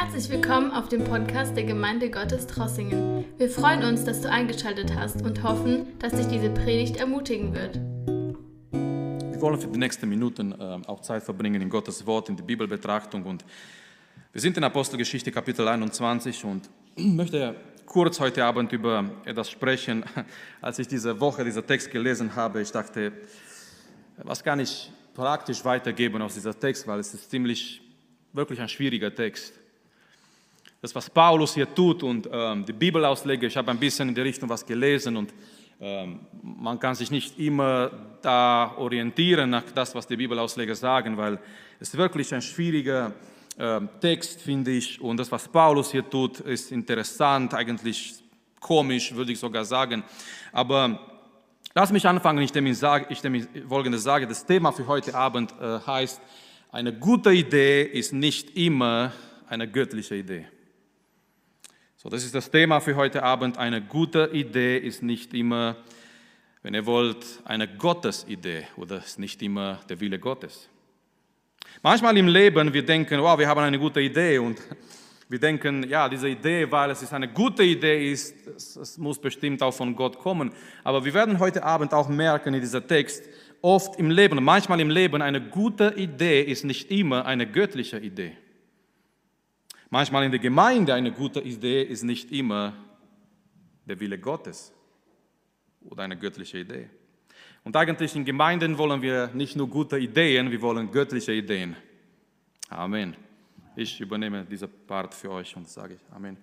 Herzlich willkommen auf dem Podcast der Gemeinde Gottes Trossingen. Wir freuen uns, dass du eingeschaltet hast und hoffen, dass dich diese Predigt ermutigen wird. Wir wollen für die nächsten Minuten äh, auch Zeit verbringen in Gottes Wort, in die Bibelbetrachtung. Und wir sind in Apostelgeschichte Kapitel 21 und möchte kurz heute Abend über etwas sprechen. Als ich diese Woche diesen Text gelesen habe, ich dachte, was kann ich praktisch weitergeben aus dieser Text, weil es ist ziemlich wirklich ein schwieriger Text. Das, was Paulus hier tut und ähm, die Bibelausleger, ich habe ein bisschen in die Richtung was gelesen und ähm, man kann sich nicht immer da orientieren nach das, was die Bibelausleger sagen, weil es wirklich ein schwieriger äh, Text, finde ich. Und das, was Paulus hier tut, ist interessant, eigentlich komisch, würde ich sogar sagen. Aber lass mich anfangen, ich dem sage, ich dem folgendes sage. Das Thema für heute Abend äh, heißt, eine gute Idee ist nicht immer eine göttliche Idee. Das ist das Thema für heute Abend. Eine gute Idee ist nicht immer, wenn ihr wollt, eine Gottesidee oder ist nicht immer der Wille Gottes. Manchmal im Leben, wir denken, wow, wir haben eine gute Idee und wir denken, ja, diese Idee, weil es ist eine gute Idee ist, es muss bestimmt auch von Gott kommen. Aber wir werden heute Abend auch merken in dieser Text, oft im Leben, manchmal im Leben, eine gute Idee ist nicht immer eine göttliche Idee. Manchmal in der Gemeinde eine gute Idee ist nicht immer der Wille Gottes oder eine göttliche Idee. Und eigentlich in Gemeinden wollen wir nicht nur gute Ideen, wir wollen göttliche Ideen. Amen. Ich übernehme diesen Part für euch und sage ich Amen.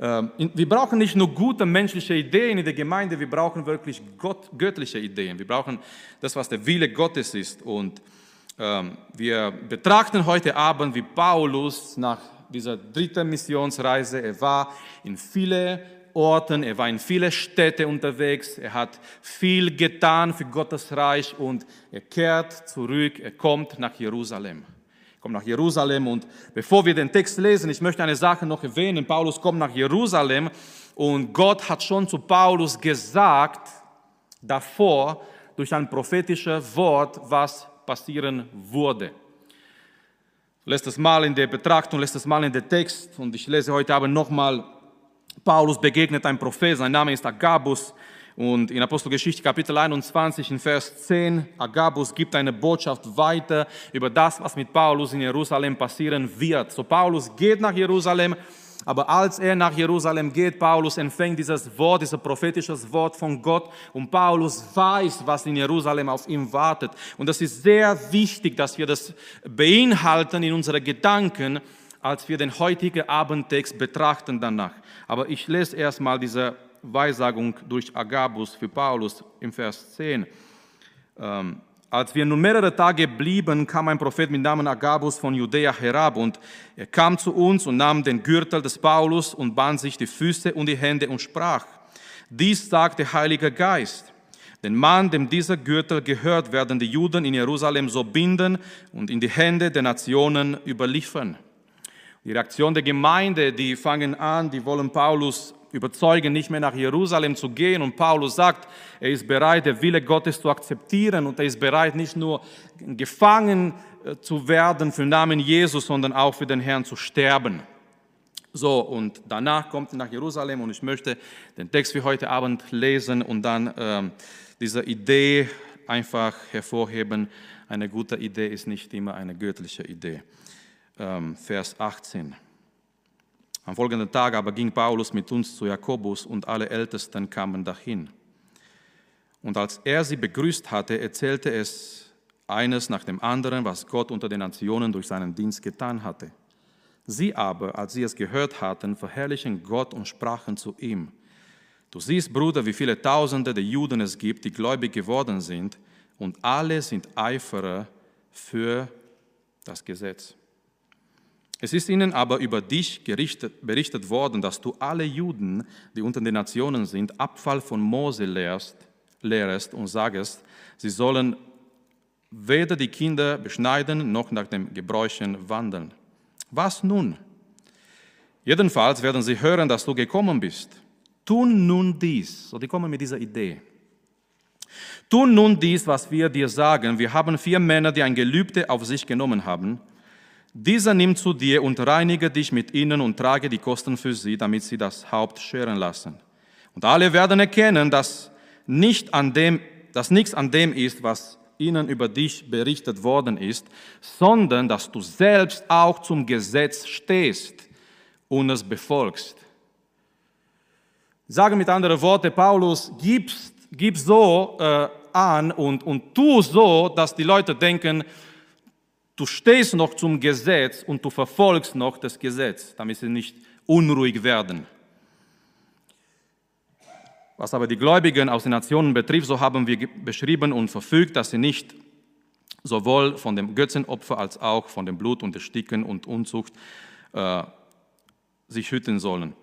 Ähm, wir brauchen nicht nur gute menschliche Ideen in der Gemeinde, wir brauchen wirklich Gott, göttliche Ideen. Wir brauchen das, was der Wille Gottes ist. Und ähm, wir betrachten heute Abend, wie Paulus nach dieser dritten Missionsreise, er war in viele Orten, er war in viele Städte unterwegs, er hat viel getan für Gottes Reich und er kehrt zurück, er kommt nach Jerusalem. Er kommt nach Jerusalem und bevor wir den Text lesen, ich möchte eine Sache noch erwähnen. Paulus kommt nach Jerusalem und Gott hat schon zu Paulus gesagt, davor, durch ein prophetisches Wort, was passieren würde. Letztes Mal in der Betrachtung, letztes Mal in der Text. Und ich lese heute Abend nochmal, Paulus begegnet einem Prophet, sein Name ist Agabus. Und in Apostelgeschichte Kapitel 21 in Vers 10, Agabus gibt eine Botschaft weiter über das, was mit Paulus in Jerusalem passieren wird. So Paulus geht nach Jerusalem aber als er nach Jerusalem geht, Paulus empfängt dieses Wort, dieses prophetische Wort von Gott und Paulus weiß, was in Jerusalem auf ihm wartet. Und das ist sehr wichtig, dass wir das beinhalten in unsere Gedanken, als wir den heutigen Abendtext betrachten danach. Aber ich lese erstmal diese Weissagung durch Agabus für Paulus im Vers 10. Als wir nun mehrere Tage blieben, kam ein Prophet mit Namen Agabus von Judäa herab und er kam zu uns und nahm den Gürtel des Paulus und band sich die Füße und die Hände und sprach, dies sagt der Heilige Geist. Den Mann, dem dieser Gürtel gehört, werden die Juden in Jerusalem so binden und in die Hände der Nationen überliefern. Die Reaktion der Gemeinde, die fangen an, die wollen Paulus überzeugen, nicht mehr nach Jerusalem zu gehen. Und Paulus sagt, er ist bereit, der Wille Gottes zu akzeptieren und er ist bereit, nicht nur gefangen äh, zu werden für den Namen Jesus, sondern auch für den Herrn zu sterben. So, und danach kommt er nach Jerusalem und ich möchte den Text für heute Abend lesen und dann ähm, diese Idee einfach hervorheben. Eine gute Idee ist nicht immer eine göttliche Idee. Ähm, Vers 18. Am folgenden Tag aber ging Paulus mit uns zu Jakobus und alle Ältesten kamen dahin. Und als er sie begrüßt hatte, erzählte es eines nach dem anderen, was Gott unter den Nationen durch seinen Dienst getan hatte. Sie aber, als sie es gehört hatten, verherrlichen Gott und sprachen zu ihm, Du siehst, Bruder, wie viele Tausende der Juden es gibt, die gläubig geworden sind, und alle sind Eiferer für das Gesetz. Es ist ihnen aber über dich berichtet worden, dass du alle Juden, die unter den Nationen sind, Abfall von Mose lehrst, lehrest und sagest, sie sollen weder die Kinder beschneiden noch nach den Gebräuchen wandeln. Was nun? Jedenfalls werden sie hören, dass du gekommen bist. Tun nun dies. So, die kommen mit dieser Idee. Tun nun dies, was wir dir sagen. Wir haben vier Männer, die ein Gelübde auf sich genommen haben Dieser nimmt zu dir und reinige dich mit ihnen und trage die Kosten für sie, damit sie das Haupt scheren lassen. Und alle werden erkennen, dass, nicht an dem, dass nichts an dem ist, was ihnen über dich berichtet worden ist, sondern dass du selbst auch zum Gesetz stehst und es befolgst. Sage mit anderen Worten, Paulus, gibst, gib so äh, an und, und tu so, dass die Leute denken, du stehst noch zum Gesetz und du verfolgst noch das Gesetz, damit sie nicht unruhig werden. Was aber die Gläubigen aus den Nationen betrifft, so haben wir beschrieben und verfügt, dass sie nicht sowohl von dem Götzenopfer als auch von dem Blut und Ersticken und Unzucht äh, sich hüten sollen.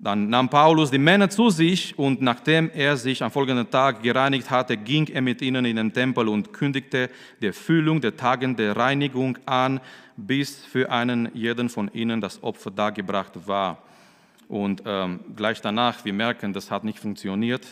Dann nahm Paulus die Männer zu sich und nachdem er sich am folgenden Tag gereinigt hatte, ging er mit ihnen in den Tempel und kündigte die Erfüllung der Tagen der Reinigung an, bis für einen jeden von ihnen das Opfer dargebracht war. Und ähm, gleich danach, wir merken, das hat nicht funktioniert.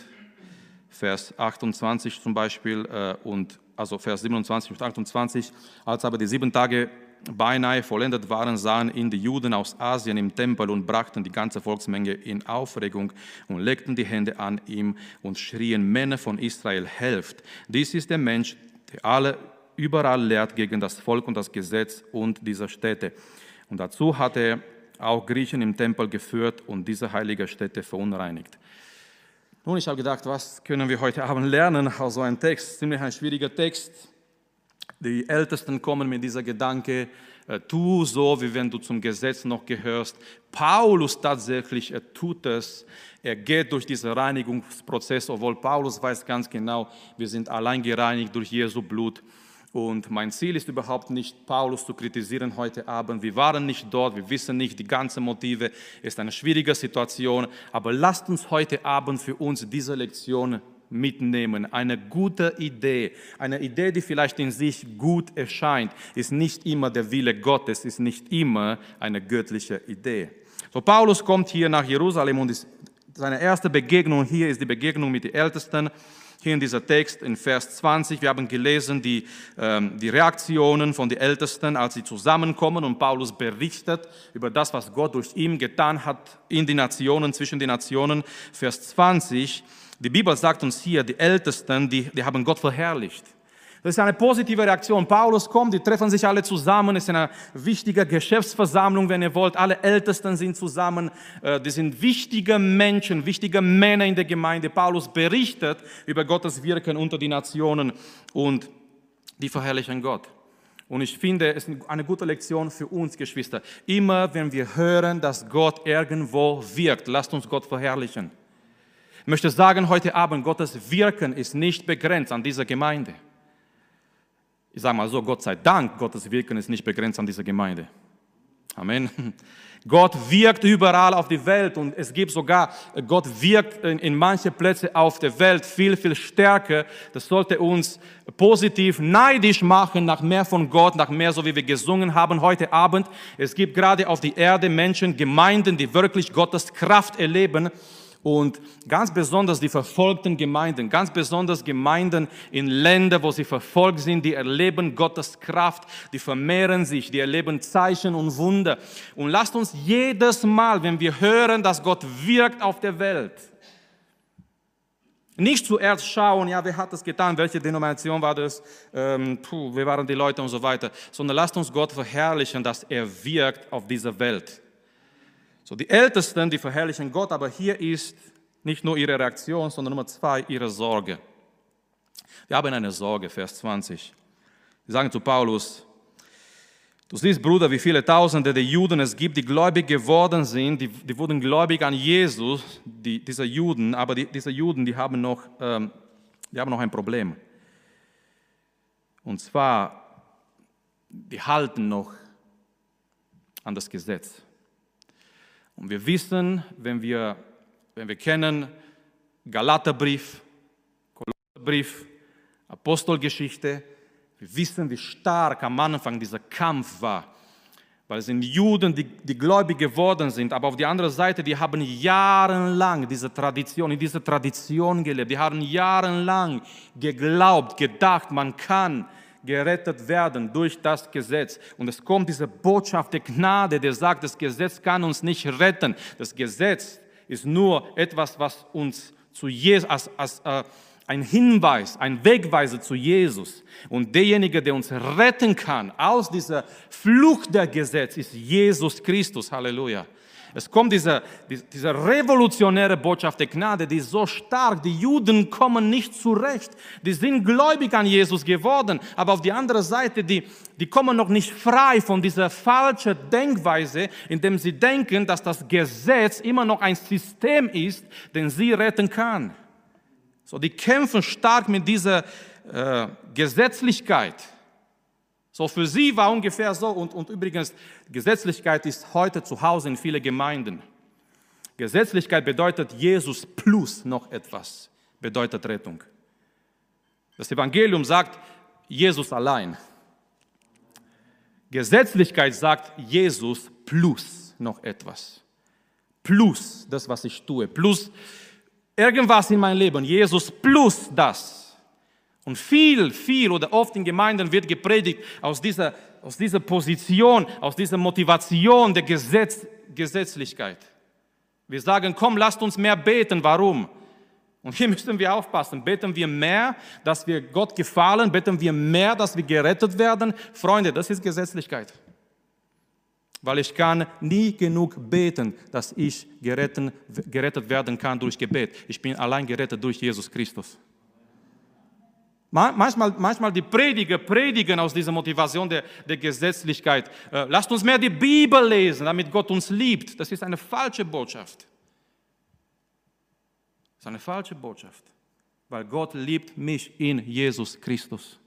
Vers 28 zum Beispiel äh, und also Vers 27 und 28, als aber die sieben Tage beinahe vollendet waren, sahen ihn die Juden aus Asien im Tempel und brachten die ganze Volksmenge in Aufregung und legten die Hände an ihm und schrien, Männer von Israel, helft. Dies ist der Mensch, der alle überall lehrt gegen das Volk und das Gesetz und dieser Städte. Und dazu hat er auch Griechen im Tempel geführt und diese heilige Stätte verunreinigt. Nun, ich habe gedacht, was können wir heute Abend lernen aus so einem Text? Ziemlich ein schwieriger Text die Ältesten kommen mit dieser Gedanke, äh, tu so, wie wenn du zum Gesetz noch gehörst. Paulus tatsächlich, er tut es. Er geht durch diesen Reinigungsprozess, obwohl Paulus weiß ganz genau, wir sind allein gereinigt durch Jesu Blut. Und mein Ziel ist überhaupt nicht, Paulus zu kritisieren heute Abend. Wir waren nicht dort, wir wissen nicht die ganzen Motive. Es ist eine schwierige Situation. Aber lasst uns heute Abend für uns diese Lektion mitnehmen. Eine gute Idee, eine Idee, die vielleicht in sich gut erscheint, ist nicht immer der Wille Gottes, ist nicht immer eine göttliche Idee. So, Paulus kommt hier nach Jerusalem und ist, seine erste Begegnung hier ist die Begegnung mit den Ältesten. Hier in dieser Text in Vers 20, wir haben gelesen die, ähm, die Reaktionen von den Ältesten, als sie zusammenkommen und Paulus berichtet über das, was Gott durch ihn getan hat in den Nationen, zwischen den Nationen. Vers 20, die Bibel sagt uns hier, die Ältesten, die, die haben Gott verherrlicht. Das ist eine positive Reaktion. Paulus kommt, die treffen sich alle zusammen. Es ist eine wichtige Geschäftsversammlung, wenn ihr wollt. Alle Ältesten sind zusammen. Äh, die sind wichtige Menschen, wichtige Männer in der Gemeinde. Paulus berichtet über Gottes Wirken unter die Nationen und die verherrlichen Gott. Und ich finde, es ist eine gute Lektion für uns, Geschwister. Immer wenn wir hören, dass Gott irgendwo wirkt, lasst uns Gott verherrlichen. Ich möchte sagen heute Abend, Gottes Wirken ist nicht begrenzt an dieser Gemeinde. Ich sage mal so, Gott sei Dank, Gottes Wirken ist nicht begrenzt an dieser Gemeinde. Amen. Gott wirkt überall auf die Welt und es gibt sogar, Gott wirkt in, in manche Plätze auf der Welt viel, viel stärker. Das sollte uns positiv neidisch machen nach mehr von Gott, nach mehr, so wie wir gesungen haben heute Abend. Es gibt gerade auf die Erde Menschen, Gemeinden, die wirklich Gottes Kraft erleben und ganz besonders die verfolgten Gemeinden, ganz besonders Gemeinden in Ländern, wo sie verfolgt sind, die erleben Gottes Kraft, die vermehren sich, die erleben Zeichen und Wunder. Und lasst uns jedes Mal, wenn wir hören, dass Gott wirkt auf der Welt, nicht zuerst schauen, ja, wer hat das getan, welche Denomination war das, ähm, puh, wer waren die Leute und so weiter, sondern lasst uns Gott verherrlichen, dass er wirkt auf dieser Welt. So, die Ältesten, die verherrlichen Gott, aber hier ist nicht nur ihre Reaktion, sondern Nummer zwei, ihre Sorge. Wir haben eine Sorge, Vers 20. Sie sagen zu Paulus, du siehst, Bruder, wie viele Tausende der Juden es gibt, die gläubig geworden sind, die, die wurden gläubig an Jesus, die, diese Juden, aber die, diese Juden, die haben, noch, ähm, die haben noch ein Problem. Und zwar, die halten noch an das Gesetz. Und wir wissen, wenn wir, wenn wir kennen Galaterbrief, Kolosserbrief, Apostelgeschichte, wir wissen, wie stark am Anfang dieser Kampf war. Weil es sind Juden, die, die gläubig geworden sind, aber auf der anderen Seite, die haben jahrelang diese Tradition, in dieser Tradition gelebt. Die haben jahrelang geglaubt, gedacht, man kann gerettet werden durch das Gesetz. Und es kommt diese Botschaft der Gnade, der sagt, das Gesetz kann uns nicht retten. Das Gesetz ist nur etwas, was uns zu Jesus, als, als äh, ein Hinweis, ein Wegweiser zu Jesus. Und derjenige, der uns retten kann aus dieser Flucht der Gesetz, ist Jesus Christus. Halleluja. Es kommt diese, diese revolutionäre Botschaft der Gnade, die ist so stark. Die Juden kommen nicht zurecht. Die sind gläubig an Jesus geworden, aber auf die andere Seite, die, die kommen noch nicht frei von dieser falschen Denkweise, indem sie denken, dass das Gesetz immer noch ein System ist, den sie retten kann. So, die kämpfen stark mit dieser äh, Gesetzlichkeit. So für sie war ungefähr so, und, und übrigens, Gesetzlichkeit ist heute zu Hause in vielen Gemeinden. Gesetzlichkeit bedeutet Jesus plus noch etwas, bedeutet Rettung. Das Evangelium sagt Jesus allein. Gesetzlichkeit sagt Jesus plus noch etwas. Plus das, was ich tue. Plus irgendwas in meinem Leben, Jesus plus das. Und viel, viel oder oft in Gemeinden wird gepredigt aus dieser, aus dieser Position, aus dieser Motivation der Gesetz, Gesetzlichkeit. Wir sagen, komm, lasst uns mehr beten. Warum? Und hier müssen wir aufpassen. Beten wir mehr, dass wir Gott gefallen? Beten wir mehr, dass wir gerettet werden? Freunde, das ist Gesetzlichkeit weil ich kann nie genug beten, dass ich gerettet werden kann durch Gebet. Ich bin allein gerettet durch Jesus Christus. Manchmal, manchmal die Prediger predigen aus dieser Motivation der, der Gesetzlichkeit. Äh, lasst uns mehr die Bibel lesen, damit Gott uns liebt. Das ist eine falsche Botschaft. Das ist eine falsche Botschaft, weil Gott liebt mich in Jesus Christus.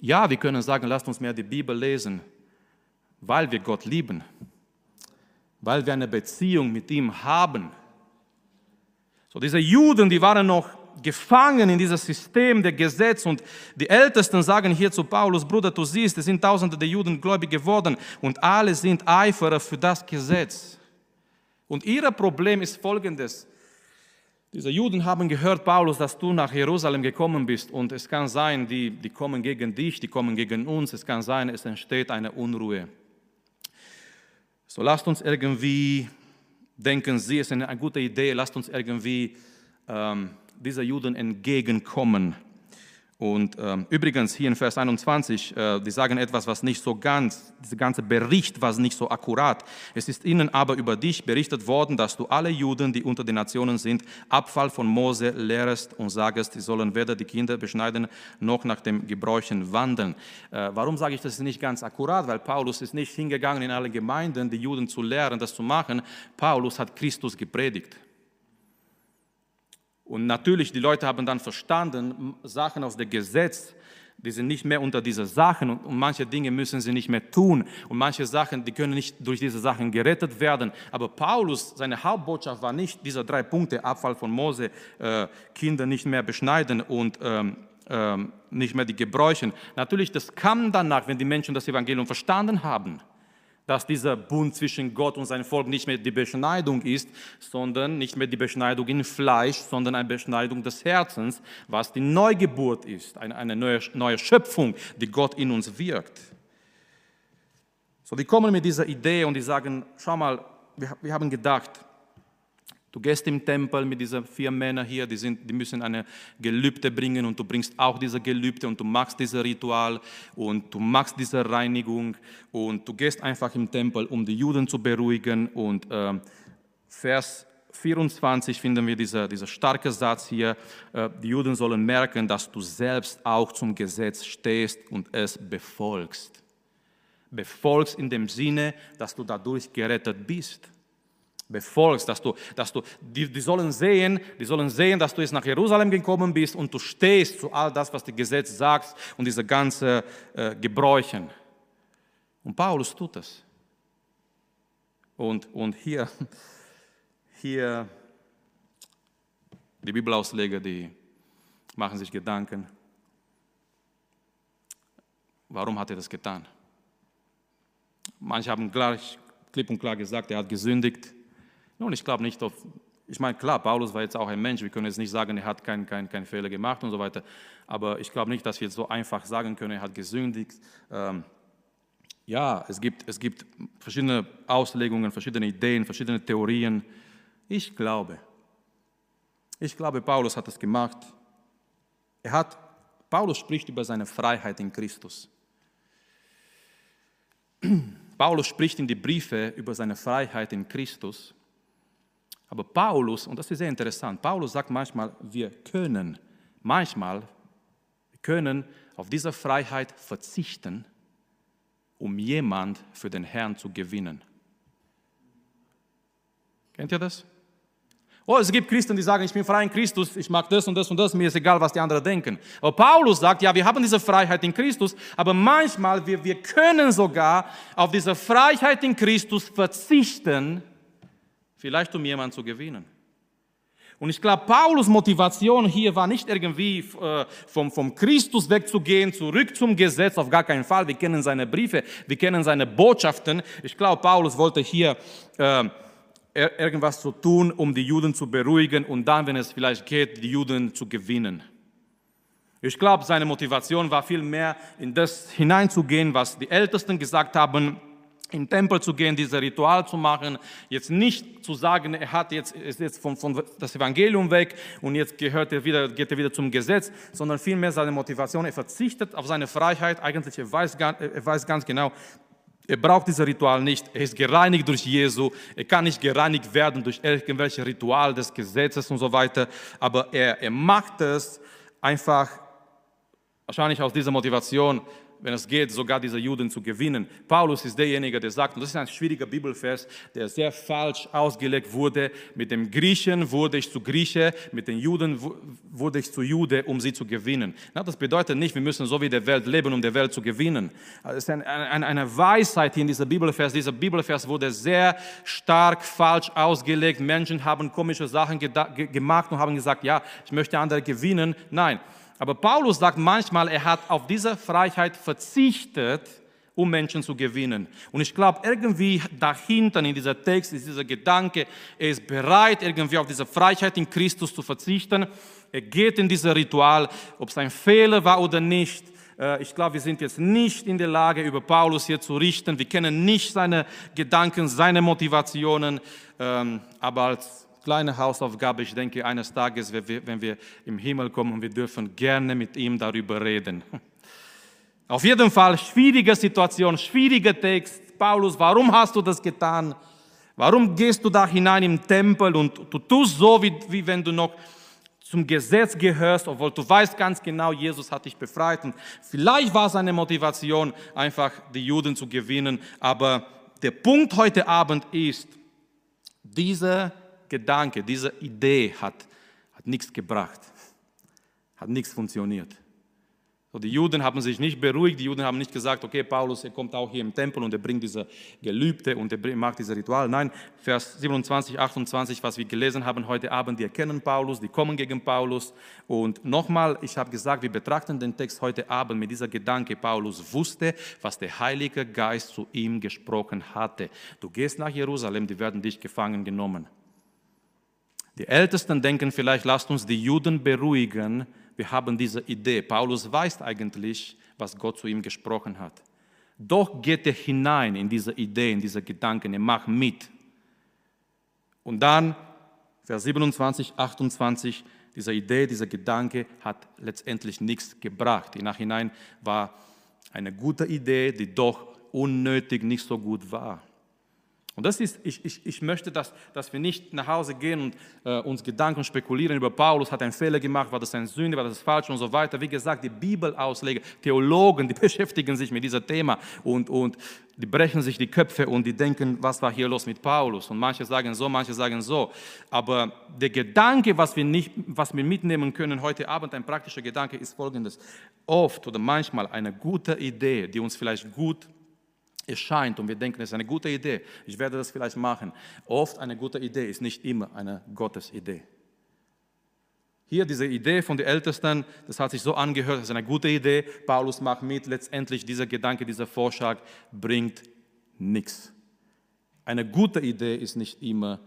Ja, wir können sagen, lasst uns mehr die Bibel lesen weil wir Gott lieben, weil wir eine Beziehung mit ihm haben. So, diese Juden, die waren noch gefangen in dieses System der Gesetz und die Ältesten sagen hier zu Paulus, Bruder, du siehst, es sind tausende der Juden gläubig geworden und alle sind Eiferer für das Gesetz. Und ihr Problem ist folgendes. Diese Juden haben gehört, Paulus, dass du nach Jerusalem gekommen bist und es kann sein, die, die kommen gegen dich, die kommen gegen uns, es kann sein, es entsteht eine Unruhe. So lasst uns irgendwie denken, sie ist eine gute Idee, lasst uns irgendwie ähm, dieser Juden entgegenkommen. Und ähm, übrigens hier in Vers 21, äh, die sagen etwas, was nicht so ganz, dieser ganze Bericht war nicht so akkurat. Es ist ihnen aber über dich berichtet worden, dass du alle Juden, die unter den Nationen sind, Abfall von Mose lehrest und sagest, sie sollen weder die Kinder beschneiden noch nach dem Gebräuchen wandeln. Äh, warum sage ich, das nicht ganz akkurat? Weil Paulus ist nicht hingegangen in alle Gemeinden, die Juden zu lehren, das zu machen. Paulus hat Christus gepredigt. Und natürlich, die Leute haben dann verstanden, Sachen aus dem Gesetz, die sind nicht mehr unter diese Sachen und, und, manche Dinge müssen sie nicht mehr tun und manche Sachen, die können nicht durch diese Sachen gerettet werden. Aber Paulus, seine Hauptbotschaft war nicht diese drei Punkte, Abfall von Mose, äh, Kinder nicht mehr beschneiden und ähm, ähm, nicht mehr die Gebräuchen. Natürlich, das kam danach, wenn die Menschen das Evangelium verstanden haben dass dieser Bund zwischen Gott und seinem Volk nicht mehr die Beschneidung ist, sondern nicht mehr die Beschneidung in Fleisch, sondern eine Beschneidung des Herzens, was die Neugeburt ist, eine, neue, neue Schöpfung, die Gott in uns wirkt. So, die kommen mit dieser Idee und die sagen, schau mal, wir, wir haben gedacht, Du gehst im Tempel mit diesen vier Männern hier, die, sind, die müssen eine Gelübde bringen und du bringst auch diese Gelübde und du machst dieses Ritual und du machst diese Reinigung und du gehst einfach im Tempel, um die Juden zu beruhigen. Und äh, Vers 24 finden wir dieser, dieser starke Satz hier, äh, die Juden sollen merken, dass du selbst auch zum Gesetz stehst und es befolgst. Befolgst in dem Sinne, dass du dadurch gerettet bist befolgst, dass du, dass du, die, die sollen sehen, die sollen sehen, dass du jetzt nach Jerusalem gekommen bist und du stehst zu all das, was das Gesetz sagt und diese ganzen äh, Gebräuchen. Und Paulus tut das. Und, und hier, hier, die Bibelausleger, die machen sich Gedanken, warum hat er das getan? Manche haben gleich klipp und klar gesagt, er hat gesündigt. Nun, ich glaube nicht auf Ich meine, klar, Paulus war jetzt auch ein Mensch. Wir können jetzt nicht sagen, er hat keinen kein, kein Fehler gemacht und so weiter. Aber ich glaube nicht, dass wir jetzt so einfach sagen können, er hat gesündigt. Ähm, ja, es gibt, es gibt verschiedene Auslegungen, verschiedene Ideen, verschiedene Theorien. Ich glaube, ich glaube, Paulus hat das gemacht. Er hat, Paulus spricht über seine Freiheit in Christus. Paulus spricht in die Briefe über seine Freiheit in Christus. Aber Paulus, und das ist sehr interessant, Paulus sagt manchmal, wir können, manchmal, können auf diese Freiheit verzichten, um jemand für den Herrn zu gewinnen. Kennt ihr das? Oh, es gibt Christen, die sagen, ich bin frei in Christus, ich mag das und das und das, mir ist egal, was die anderen denken. Aber Paulus sagt, ja, wir haben diese Freiheit in Christus, aber manchmal, wir, wir können sogar auf diese Freiheit in Christus verzichten, vielleicht um jemanden zu gewinnen. Und ich glaube, Paulus Motivation hier war nicht irgendwie äh, vom, vom Christus wegzugehen, zurück zum Gesetz, auf gar keinen Fall. Wir kennen seine Briefe, wir kennen seine Botschaften. Ich glaube, Paulus wollte hier äh, irgendwas zu tun, um die Juden zu beruhigen und dann, wenn es vielleicht geht, die Juden zu gewinnen. Ich glaube, seine Motivation war viel mehr in das hineinzugehen, was die Ältesten gesagt haben, in den Tempel zu gehen, dieses Ritual zu machen, jetzt nicht zu sagen, er hat jetzt, ist jetzt von, von das Evangelium weg und jetzt gehört er wieder, geht er wieder zum Gesetz, sondern vielmehr seine Motivation, er verzichtet auf seine Freiheit, eigentlich er weiß, er weiß ganz genau, er braucht dieses Ritual nicht. Er ist gereinigt durch Jesu. Er kann nicht gereinigt werden durch irgendwelche Ritual des Gesetzes und so weiter. Aber er, er macht es einfach wahrscheinlich aus dieser Motivation, wenn es geht, sogar diese Juden zu gewinnen. Paulus ist derjenige, der sagt, und das ist ein schwieriger Bibelvers, der sehr falsch ausgelegt wurde, mit dem Griechen wurde ich zu Grieche, mit den Juden wurde ich zu Jude, um sie zu gewinnen. Na, das bedeutet nicht, wir müssen so wie der Welt leben, um der Welt zu gewinnen. Es ist eine, eine, eine Weisheit hier in dieser Bibelvers. Dieser Bibelvers wurde sehr stark falsch ausgelegt. Menschen haben komische Sachen gemacht und haben gesagt, ja, ich möchte andere gewinnen. Nein, aber Paulus sagt manchmal, er hat auf diese Freiheit verzichtet, um Menschen zu gewinnen. Und ich glaube, irgendwie dahinter in dieser Text ist dieser Gedanke, er ist bereit, irgendwie auf diese Freiheit in Christus zu verzichten. Er geht in dieses Ritual, ob es ein Fehler war oder nicht. Äh, ich glaube, wir sind jetzt nicht in der Lage, über Paulus hier zu richten. Wir kennen nicht seine Gedanken, seine Motivationen. Ähm, aber als kleine Hausaufgabe. Ich denke, eines Tages, wenn wir im Himmel kommen, wir dürfen gerne mit ihm darüber reden. Auf jeden Fall schwierige Situation, schwieriger Text. Paulus, warum hast du das getan? Warum gehst du da hinein im Tempel und du tust so, wie, wie wenn du noch zum Gesetz gehörst, obwohl du weißt ganz genau, Jesus hat dich befreit. Und vielleicht war seine Motivation einfach, die Juden zu gewinnen. Aber der Punkt heute Abend ist, diese Gedanke, diese Idee hat, hat nichts gebracht, hat nichts funktioniert. So, die Juden haben sich nicht beruhigt, die Juden haben nicht gesagt, okay, Paulus, er kommt auch hier im Tempel und er bringt diese Gelübde und er macht dieses Ritual. Nein, Vers 27, 28, was wir gelesen haben heute Abend, die erkennen Paulus, die kommen gegen Paulus. Und nochmal, ich habe gesagt, wir betrachten den Text heute Abend mit dieser Gedanke, Paulus wusste, was der Heilige Geist zu ihm gesprochen hatte. Du gehst nach Jerusalem, die werden dich gefangen genommen. Die Ältesten denken vielleicht, lasst uns die Juden beruhigen. Wir haben diese Idee. Paulus weiß eigentlich, was Gott zu ihm gesprochen hat. Doch geht er hinein in diese Idee, in diese Gedanken. Er macht mit. Und dann, Vers 27, 28, diese Idee, dieser Gedanke hat letztendlich nichts gebracht. Im Nachhinein war eine gute Idee, die doch unnötig nicht so gut war. Und das ist, ich, ich, ich möchte, dass, dass wir nicht nach Hause gehen und äh, uns Gedanken spekulieren über Paulus, hat einen Fehler gemacht, war das eine Sünde, war das falsch und so weiter. Wie gesagt, die Bibelausleger, Theologen, die beschäftigen sich mit diesem Thema und, und die brechen sich die Köpfe und die denken, was war hier los mit Paulus? Und manche sagen so, manche sagen so. Aber der Gedanke, was wir, nicht, was wir mitnehmen können heute Abend, ein praktischer Gedanke, ist folgendes. Oft oder manchmal eine gute Idee, die uns vielleicht gut erscheint und wir denken, es ist eine gute Idee, ich werde das vielleicht machen. Oft eine gute Idee ist nicht immer eine Gottesidee. Hier diese Idee von den Ältesten, das hat sich so angehört, das ist eine gute Idee. Paulus macht mit, letztendlich dieser Gedanke, dieser Vorschlag bringt nichts. Eine gute Idee ist nicht immer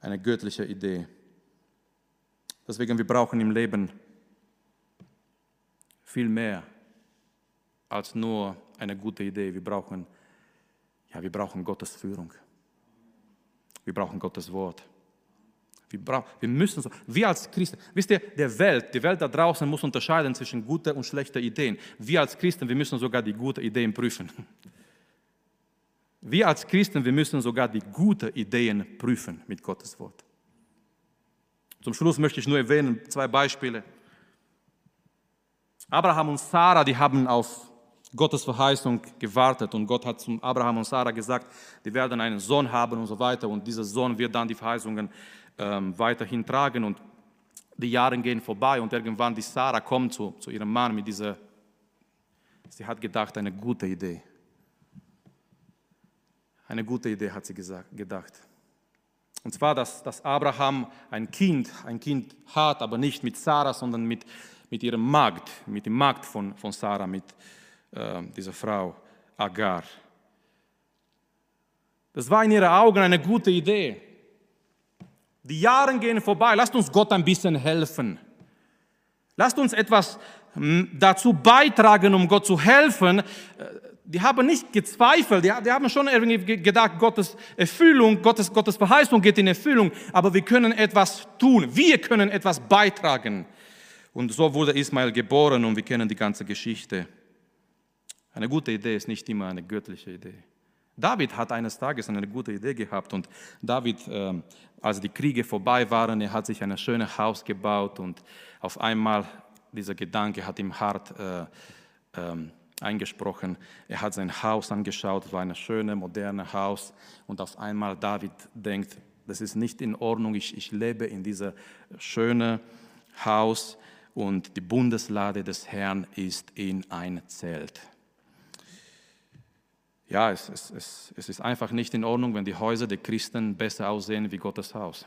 eine göttliche Idee. Deswegen, wir brauchen im Leben viel mehr als nur eine gute Idee. Wir brauchen, ja, wir brauchen Gottes Führung. Wir brauchen Gottes Wort. Wir, brauchen, wir müssen so, wir als Christen, wisst ihr, der Welt, die Welt da draußen muss unterscheiden zwischen guten und schlechten Ideen. Wir als Christen, wir müssen sogar die guten Ideen prüfen. Wir als Christen, wir müssen sogar die guten Ideen prüfen mit Gottes Wort. Zum Schluss möchte ich nur erwähnen, zwei Beispiele. Abraham und Sarah, die haben auf Gottes Verheißung gewartet und Gott hat zum Abraham und Sarah gesagt, die werden einen Sohn haben und so weiter und dieser Sohn wird dann die Verheißungen ähm, weiterhin tragen und die Jahre gehen vorbei und irgendwann die Sarah kommt zu, zu ihrem Mann mit dieser, sie hat gedacht, eine gute Idee. Eine gute Idee hat sie gesagt, gedacht. Und zwar, dass, dass Abraham ein Kind, ein Kind hat, aber nicht mit Sarah, sondern mit, mit ihrem Magd, mit dem Magd von, von Sarah, mit äh, dieser Frau Agar. Das war in ihren Augen eine gute Idee. Die Jahre gehen vorbei. Lasst uns Gott ein bisschen helfen. Lasst uns etwas dazu beitragen, um Gott zu helfen. Äh, die haben nicht gezweifelt, die, haben schon irgendwie gedacht, Gottes Erfüllung, Gottes, Gottes Verheißung geht in Erfüllung, aber wir können etwas tun, wir können etwas beitragen. Und so wurde Ismael geboren und wir kennen die ganze Geschichte. Eine gute Idee ist nicht immer eine göttliche Idee. David hat eines Tages eine gute Idee gehabt und David, ähm, als die Kriege vorbei waren, er hat sich ein schönes Haus gebaut und auf einmal dieser Gedanke hat ihm hart äh, ähm, eingesprochen. Er hat sein Haus angeschaut, es war ein schönes, modernes Haus und auf einmal David denkt, das ist nicht in Ordnung, ich, ich lebe in diesem schönen Haus und die Bundeslade des Herrn ist in ein Zelt. Ja, es, es, es, es ist einfach nicht in Ordnung, wenn die Häuser der Christen besser aussehen wie Gottes Haus.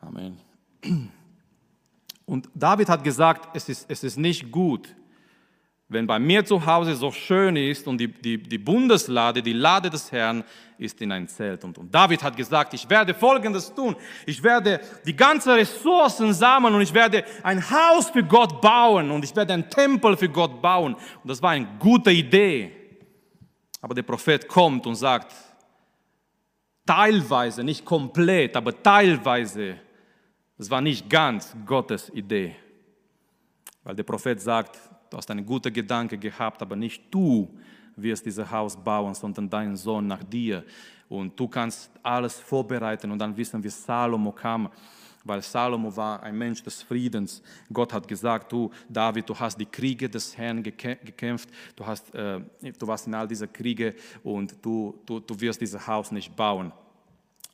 Amen. Und David hat gesagt, es ist, es ist nicht gut, wenn bei mir zu Hause so schön ist und die, die, die Bundeslade, die Lade des Herrn ist in ein Zelt. Und, und David hat gesagt, ich werde Folgendes tun. Ich werde die ganzen Ressourcen sammeln und ich werde ein Haus für Gott bauen und ich werde einen Tempel für Gott bauen. Und das war eine gute Idee. Aber der Prophet kommt und sagt, teilweise, nicht komplett, aber teilweise, das war nicht ganz Gottes Idee. Weil der Prophet sagt, Du hast einen guten Gedanke gehabt, aber nicht du wirst dieses Haus bauen, sondern dein Sohn nach dir. Und du kannst alles vorbereiten und dann wissen, wie Salomo kam weil Salomo war ein Mensch des Friedens. Gott hat gesagt, du David, du hast die Kriege des Herrn gekämpft, du, hast, äh, du warst in all diese Kriege und du, du, du wirst dieses Haus nicht bauen.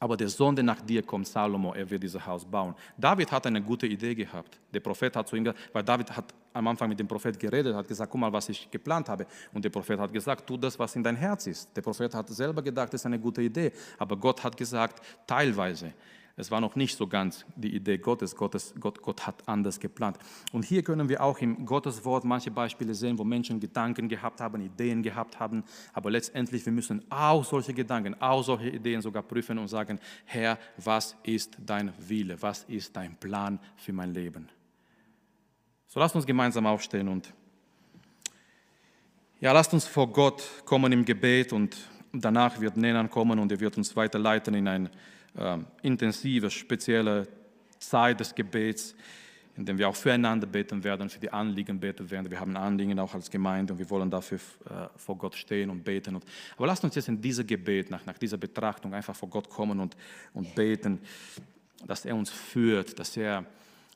Aber der Sohn, der nach dir kommt, Salomo, er wird dieses Haus bauen. David hat eine gute Idee gehabt. Der Prophet hat zu ihm gesagt, weil David hat am Anfang mit dem Prophet geredet, hat gesagt, guck mal, was ich geplant habe. Und der Prophet hat gesagt, tu das, was in dein Herz ist. Der Prophet hat selber gedacht, das ist eine gute Idee. Aber Gott hat gesagt, teilweise. Es war noch nicht so ganz die Idee Gottes. Gottes Gott, Gott hat anders geplant. Und hier können wir auch im Gottes Wort manche Beispiele sehen, wo Menschen Gedanken gehabt haben, Ideen gehabt haben. Aber letztendlich, wir müssen auch solche Gedanken, auch solche Ideen sogar prüfen und sagen, Herr, was ist dein Wille? Was ist dein Plan für mein Leben? So lasst uns gemeinsam aufstehen und ja, lasst uns vor Gott kommen im Gebet und danach wird Nenan kommen und er wird uns weiterleiten in ein intensive, spezielle Zeit des Gebets, in dem wir auch füreinander beten werden, für die Anliegen beten werden. Wir haben Anliegen auch als Gemeinde und wir wollen dafür äh, vor Gott stehen und beten. Und, aber lasst uns jetzt in diesem Gebet, nach, nach dieser Betrachtung einfach vor Gott kommen und, und beten, dass er uns führt, dass er,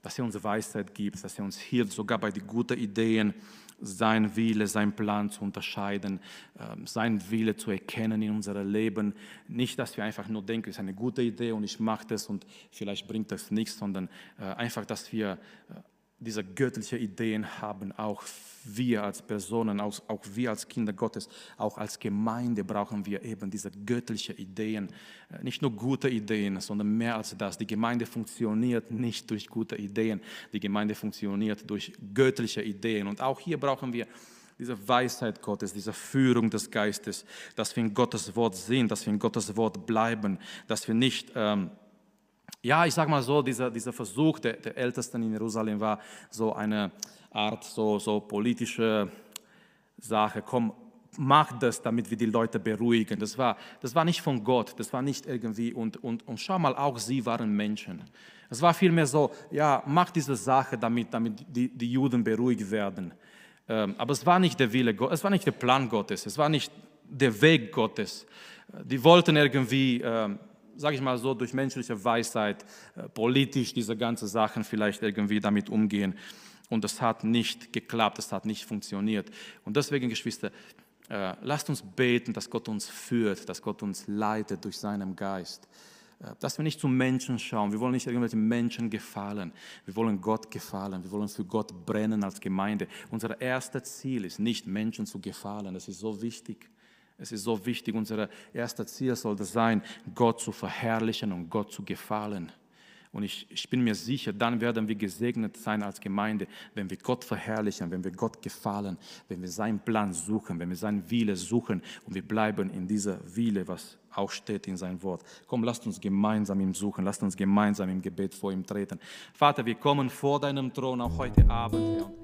dass er uns Weisheit gibt, dass er uns hilft, sogar bei den guten Ideen, sein Wille, sein Plan zu unterscheiden, ähm, sein Wille zu erkennen in unserem Leben. Nicht, dass wir einfach nur denken, es ist eine gute Idee und ich mache das und vielleicht bringt das nichts, sondern äh, einfach, dass wir äh, diese göttliche Ideen haben, auch wir als Personen, auch, wir als Kinder Gottes, auch als Gemeinde brauchen wir eben diese göttliche Ideen. Äh, nicht nur gute Ideen, sondern mehr als das. Die Gemeinde funktioniert nicht durch gute Ideen, die Gemeinde funktioniert durch göttliche Ideen. Und auch hier brauchen wir diese Weisheit Gottes, diese Führung des Geistes, dass wir in Gottes Wort sehen, dass wir in Gottes Wort bleiben, dass wir nicht, ähm, ja, ich sage mal so, dieser, dieser Versuch der, der Ältesten in Jerusalem war so eine Art, so, so politische Sache, komm, mach das, damit wir die Leute beruhigen. Das war, das war nicht von Gott, das war nicht irgendwie, und, und, und schau mal, auch sie waren Menschen. Es war vielmehr so, ja, mach diese Sache, damit, damit die, die Juden beruhigt werden. Ähm, aber es war nicht der Wille Gottes, es war nicht der Plan Gottes, es war nicht der Weg Gottes. Die wollten irgendwie, ähm, sage ich mal so, durch menschliche Weisheit, äh, politisch diese ganzen Sachen vielleicht irgendwie damit umgehen. Und es hat nicht geklappt, es hat nicht funktioniert. Und deswegen, Geschwister, äh, lasst uns beten, dass Gott uns führt, dass Gott uns leitet durch seinen Geist. Äh, dass wir nicht zu Menschen schauen. Wir wollen nicht irgendwelchen Menschen gefallen. Wir wollen Gott gefallen. Wir wollen für Gott brennen als Gemeinde. Unser erstes Ziel ist nicht, Menschen zu gefallen. Das ist so wichtig. Es ist so wichtig. Unser erstes Ziel sollte sein, Gott zu verherrlichen und Gott zu gefallen. Und ich, ich, bin mir sicher, dann werden wir gesegnet sein als Gemeinde, wenn wir Gott verherrlichen, wenn wir Gott gefallen, wenn wir seinen Plan suchen, wenn wir seinen Wille suchen und wir bleiben in dieser Wille, was auch steht in seinem Wort. Komm, lasst uns gemeinsam ihm suchen, lasst uns gemeinsam im Gebet vor ihm treten. Vater, wir kommen vor deinem Thron auch heute Abend, Herr.